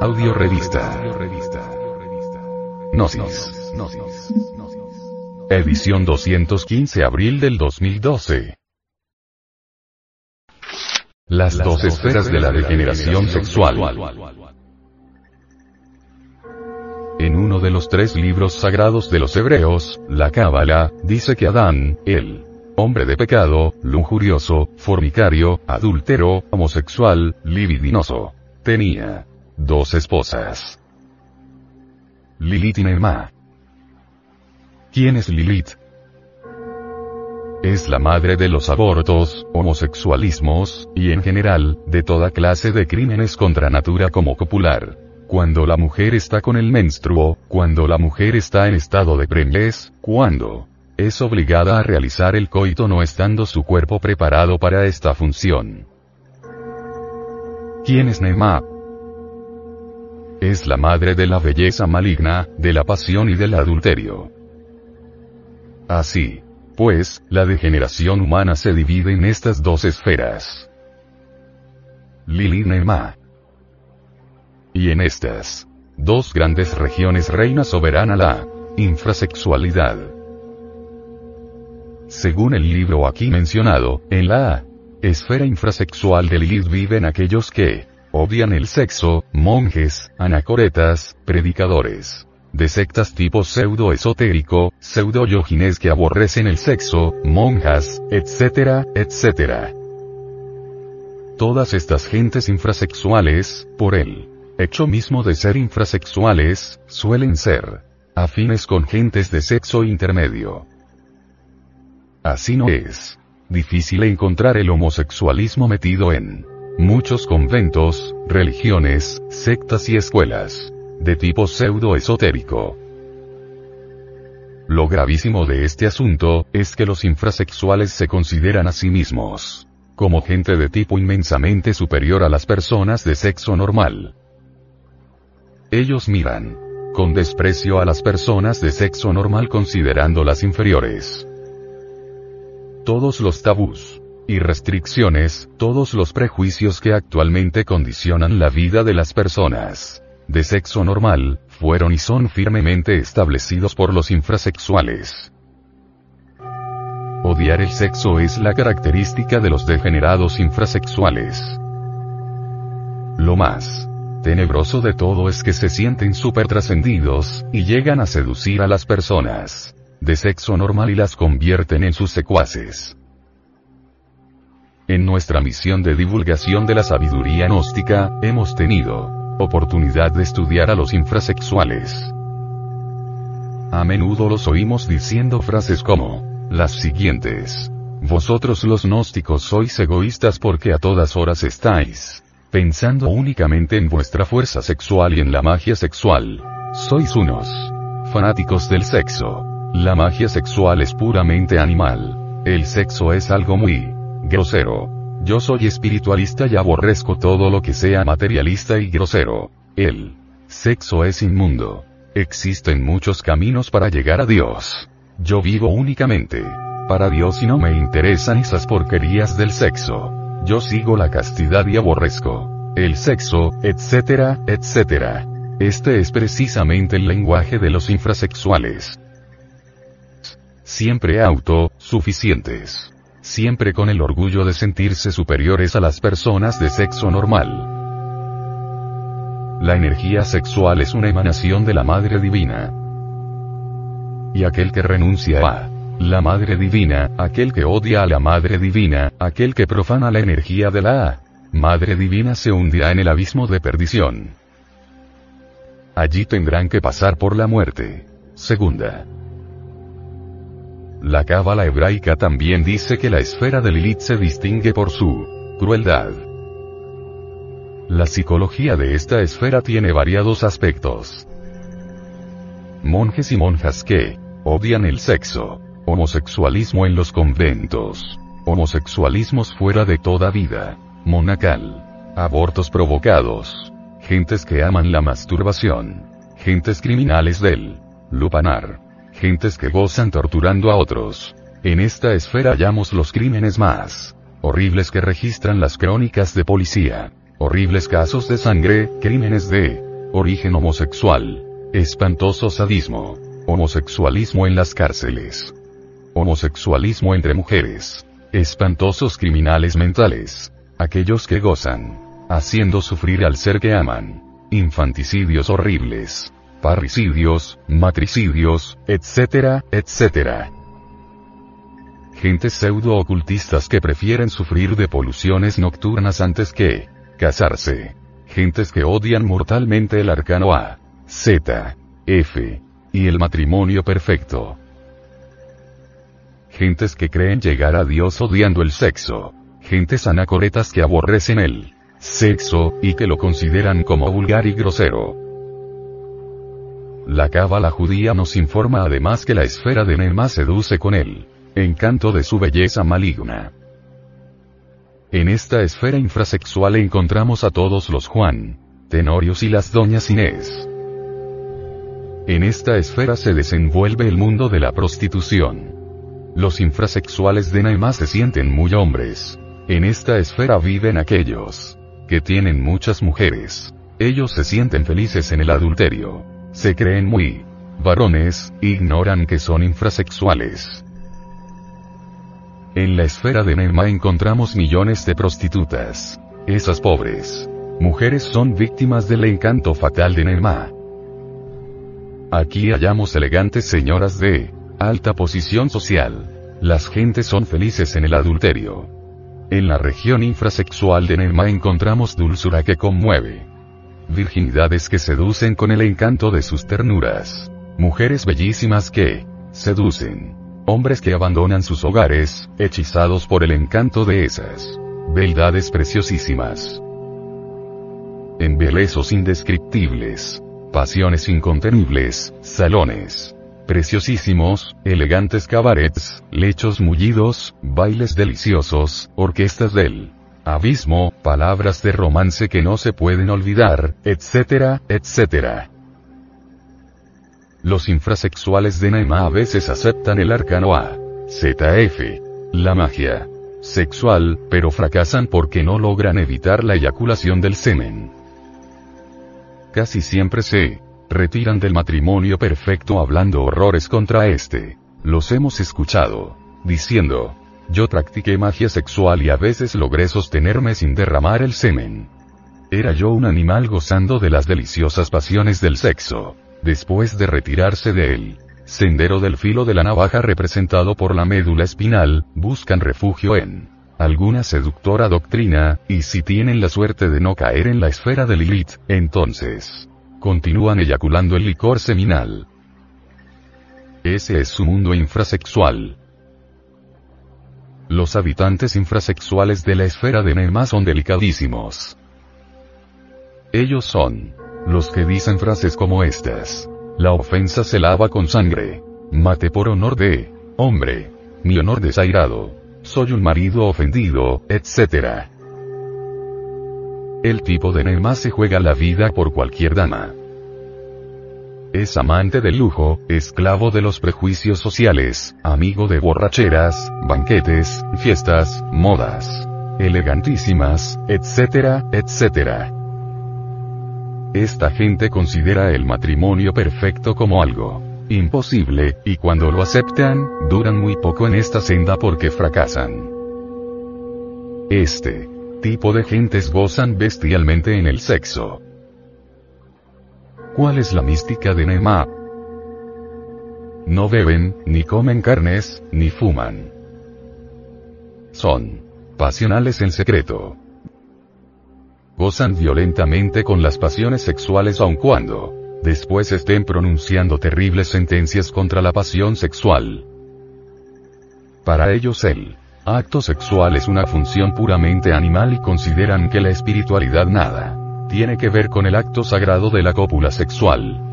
Audio revista. Gnosis. Edición 215 abril del 2012. Las dos esferas de la degeneración sexual. En uno de los tres libros sagrados de los hebreos, la Cábala, dice que Adán, el hombre de pecado, lujurioso, fornicario, adúltero, homosexual, libidinoso, tenía dos esposas. Lilith y Nema. ¿Quién es Lilith? Es la madre de los abortos, homosexualismos, y en general, de toda clase de crímenes contra natura como copular. Cuando la mujer está con el menstruo, cuando la mujer está en estado de preñez, cuando es obligada a realizar el coito no estando su cuerpo preparado para esta función. ¿Quién es Nema? Es la madre de la belleza maligna, de la pasión y del adulterio. Así, pues, la degeneración humana se divide en estas dos esferas. Lili Nema. Y en estas dos grandes regiones reina soberana la infrasexualidad. Según el libro aquí mencionado, en la esfera infrasexual de Lilith viven aquellos que odian el sexo, monjes, anacoretas, predicadores de sectas tipo pseudo-esotérico, pseudo-yogines que aborrecen el sexo, monjas, etcétera, etcétera. Todas estas gentes infrasexuales, por el hecho mismo de ser infrasexuales, suelen ser afines con gentes de sexo intermedio. Así no es difícil encontrar el homosexualismo metido en muchos conventos, religiones, sectas y escuelas de tipo pseudo-esotérico. Lo gravísimo de este asunto, es que los infrasexuales se consideran a sí mismos como gente de tipo inmensamente superior a las personas de sexo normal. Ellos miran con desprecio a las personas de sexo normal considerándolas inferiores. Todos los tabús y restricciones, todos los prejuicios que actualmente condicionan la vida de las personas de sexo normal, fueron y son firmemente establecidos por los infrasexuales. Odiar el sexo es la característica de los degenerados infrasexuales. Lo más tenebroso de todo es que se sienten super trascendidos, y llegan a seducir a las personas de sexo normal y las convierten en sus secuaces. En nuestra misión de divulgación de la sabiduría gnóstica, hemos tenido oportunidad de estudiar a los infrasexuales. A menudo los oímos diciendo frases como, las siguientes. Vosotros los gnósticos sois egoístas porque a todas horas estáis pensando únicamente en vuestra fuerza sexual y en la magia sexual. Sois unos fanáticos del sexo. La magia sexual es puramente animal. El sexo es algo muy grosero. Yo soy espiritualista y aborrezco todo lo que sea materialista y grosero. El sexo es inmundo. Existen muchos caminos para llegar a Dios. Yo vivo únicamente para Dios y no me interesan esas porquerías del sexo. Yo sigo la castidad y aborrezco el sexo, etcétera, etcétera. Este es precisamente el lenguaje de los infrasexuales. Siempre autosuficientes siempre con el orgullo de sentirse superiores a las personas de sexo normal. La energía sexual es una emanación de la Madre Divina. Y aquel que renuncia a la Madre Divina, aquel que odia a la Madre Divina, aquel que profana la energía de la Madre Divina se hundirá en el abismo de perdición. Allí tendrán que pasar por la muerte. Segunda. La cábala hebraica también dice que la esfera de Lilith se distingue por su crueldad. La psicología de esta esfera tiene variados aspectos. Monjes y monjas que odian el sexo, homosexualismo en los conventos, homosexualismos fuera de toda vida, monacal, abortos provocados, gentes que aman la masturbación, gentes criminales del lupanar gentes que gozan torturando a otros. En esta esfera hallamos los crímenes más horribles que registran las crónicas de policía. Horribles casos de sangre, crímenes de Origen homosexual. Espantoso sadismo. Homosexualismo en las cárceles. Homosexualismo entre mujeres. Espantosos criminales mentales. Aquellos que gozan. Haciendo sufrir al ser que aman. Infanticidios horribles. Parricidios, matricidios, etcétera, etcétera. Gentes pseudo-ocultistas que prefieren sufrir de poluciones nocturnas antes que casarse. Gentes que odian mortalmente el arcano A, Z, F y el matrimonio perfecto. Gentes que creen llegar a Dios odiando el sexo. Gentes anacoretas que aborrecen el sexo y que lo consideran como vulgar y grosero. La cábala judía nos informa además que la esfera de Nema seduce con él encanto de su belleza maligna. En esta esfera infrasexual encontramos a todos los Juan, Tenorios y las doñas Inés. En esta esfera se desenvuelve el mundo de la prostitución. Los infrasexuales de Naimá se sienten muy hombres. En esta esfera viven aquellos que tienen muchas mujeres. Ellos se sienten felices en el adulterio. Se creen muy varones, ignoran que son infrasexuales. En la esfera de Nema encontramos millones de prostitutas. Esas pobres mujeres son víctimas del encanto fatal de Nema. Aquí hallamos elegantes señoras de alta posición social. Las gentes son felices en el adulterio. En la región infrasexual de Nema encontramos dulzura que conmueve. Virginidades que seducen con el encanto de sus ternuras. Mujeres bellísimas que seducen. Hombres que abandonan sus hogares, hechizados por el encanto de esas beldades preciosísimas. Embelezos indescriptibles, pasiones incontenibles, salones preciosísimos, elegantes cabarets, lechos mullidos, bailes deliciosos, orquestas del abismo, palabras de romance que no se pueden olvidar, etcétera, etcétera. Los infrasexuales de Naima a veces aceptan el arcano A. ZF. La magia. Sexual, pero fracasan porque no logran evitar la eyaculación del semen. Casi siempre se retiran del matrimonio perfecto hablando horrores contra este. Los hemos escuchado. Diciendo, yo practiqué magia sexual y a veces logré sostenerme sin derramar el semen. Era yo un animal gozando de las deliciosas pasiones del sexo. Después de retirarse de él, sendero del filo de la navaja representado por la médula espinal, buscan refugio en alguna seductora doctrina, y si tienen la suerte de no caer en la esfera de Lilith, entonces continúan eyaculando el licor seminal. Ese es su mundo infrasexual. Los habitantes infrasexuales de la esfera de Nema son delicadísimos. Ellos son los que dicen frases como estas. La ofensa se lava con sangre. Mate por honor de hombre. Mi honor desairado. Soy un marido ofendido, etc. El tipo de Nema se juega la vida por cualquier dama. Es amante del lujo, esclavo de los prejuicios sociales, amigo de borracheras, banquetes, fiestas, modas elegantísimas, etcétera, etcétera. Esta gente considera el matrimonio perfecto como algo imposible, y cuando lo aceptan, duran muy poco en esta senda porque fracasan. Este tipo de gentes gozan bestialmente en el sexo. ¿Cuál es la mística de Nema? No beben, ni comen carnes, ni fuman. Son pasionales en secreto gozan violentamente con las pasiones sexuales aun cuando después estén pronunciando terribles sentencias contra la pasión sexual. Para ellos el acto sexual es una función puramente animal y consideran que la espiritualidad nada tiene que ver con el acto sagrado de la cópula sexual.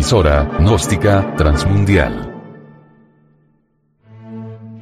emisora, gnóstica, transmundial.